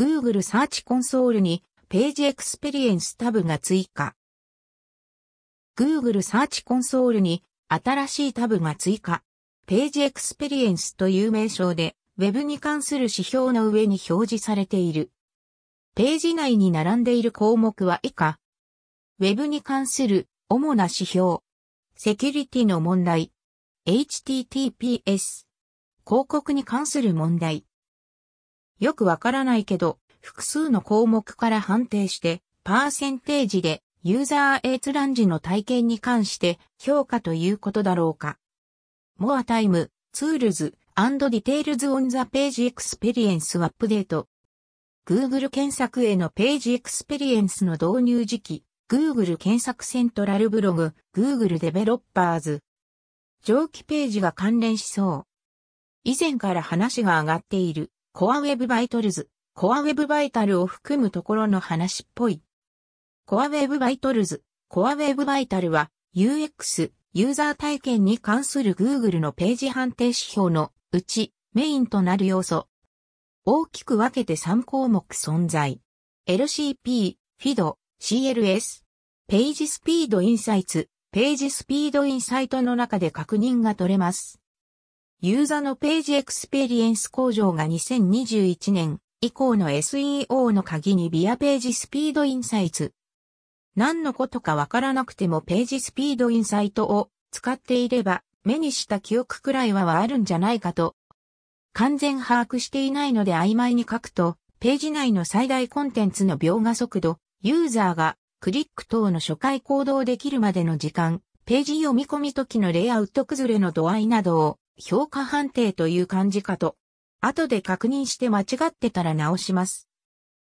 Google サーチコンソールにページエクスペリエンスタブが追加。Google サーチコンソールに新しいタブが追加。ページエクスペリエンスという名称で Web に関する指標の上に表示されている。ページ内に並んでいる項目は以下。Web に関する主な指標。セキュリティの問題。HTTPS。広告に関する問題。よくわからないけど、複数の項目から判定して、パーセンテージでユーザー閲覧時の体験に関して評価ということだろうか。More Time, Tools and Details on the Page Experience Update Google 検索へのページエクスペリエンスの導入時期、Google 検索セントラルブログ、Google デベロッパーズ。上記ページが関連しそう。以前から話が上がっている Core Web Vitals、Core Web Vital を含むところの話っぽい。Core Web Vitals、Core Web Vital は UX、ユーザー体験に関する Google のページ判定指標のうちメインとなる要素。大きく分けて3項目存在。LCP、FID、CLS、ページスピードインサイツ、ページスピードインサイトの中で確認が取れます。ユーザのページエクスペリエンス向上が2021年以降の SEO の鍵にビアページスピードインサイツ何のことかわからなくてもページスピードインサイトを使っていれば目にした記憶くらいはあるんじゃないかと。完全把握していないので曖昧に書くと、ページ内の最大コンテンツの描画速度、ユーザーがクリック等の初回行動できるまでの時間、ページ読み込み時のレイアウト崩れの度合いなどを評価判定という感じかと。後で確認して間違ってたら直します。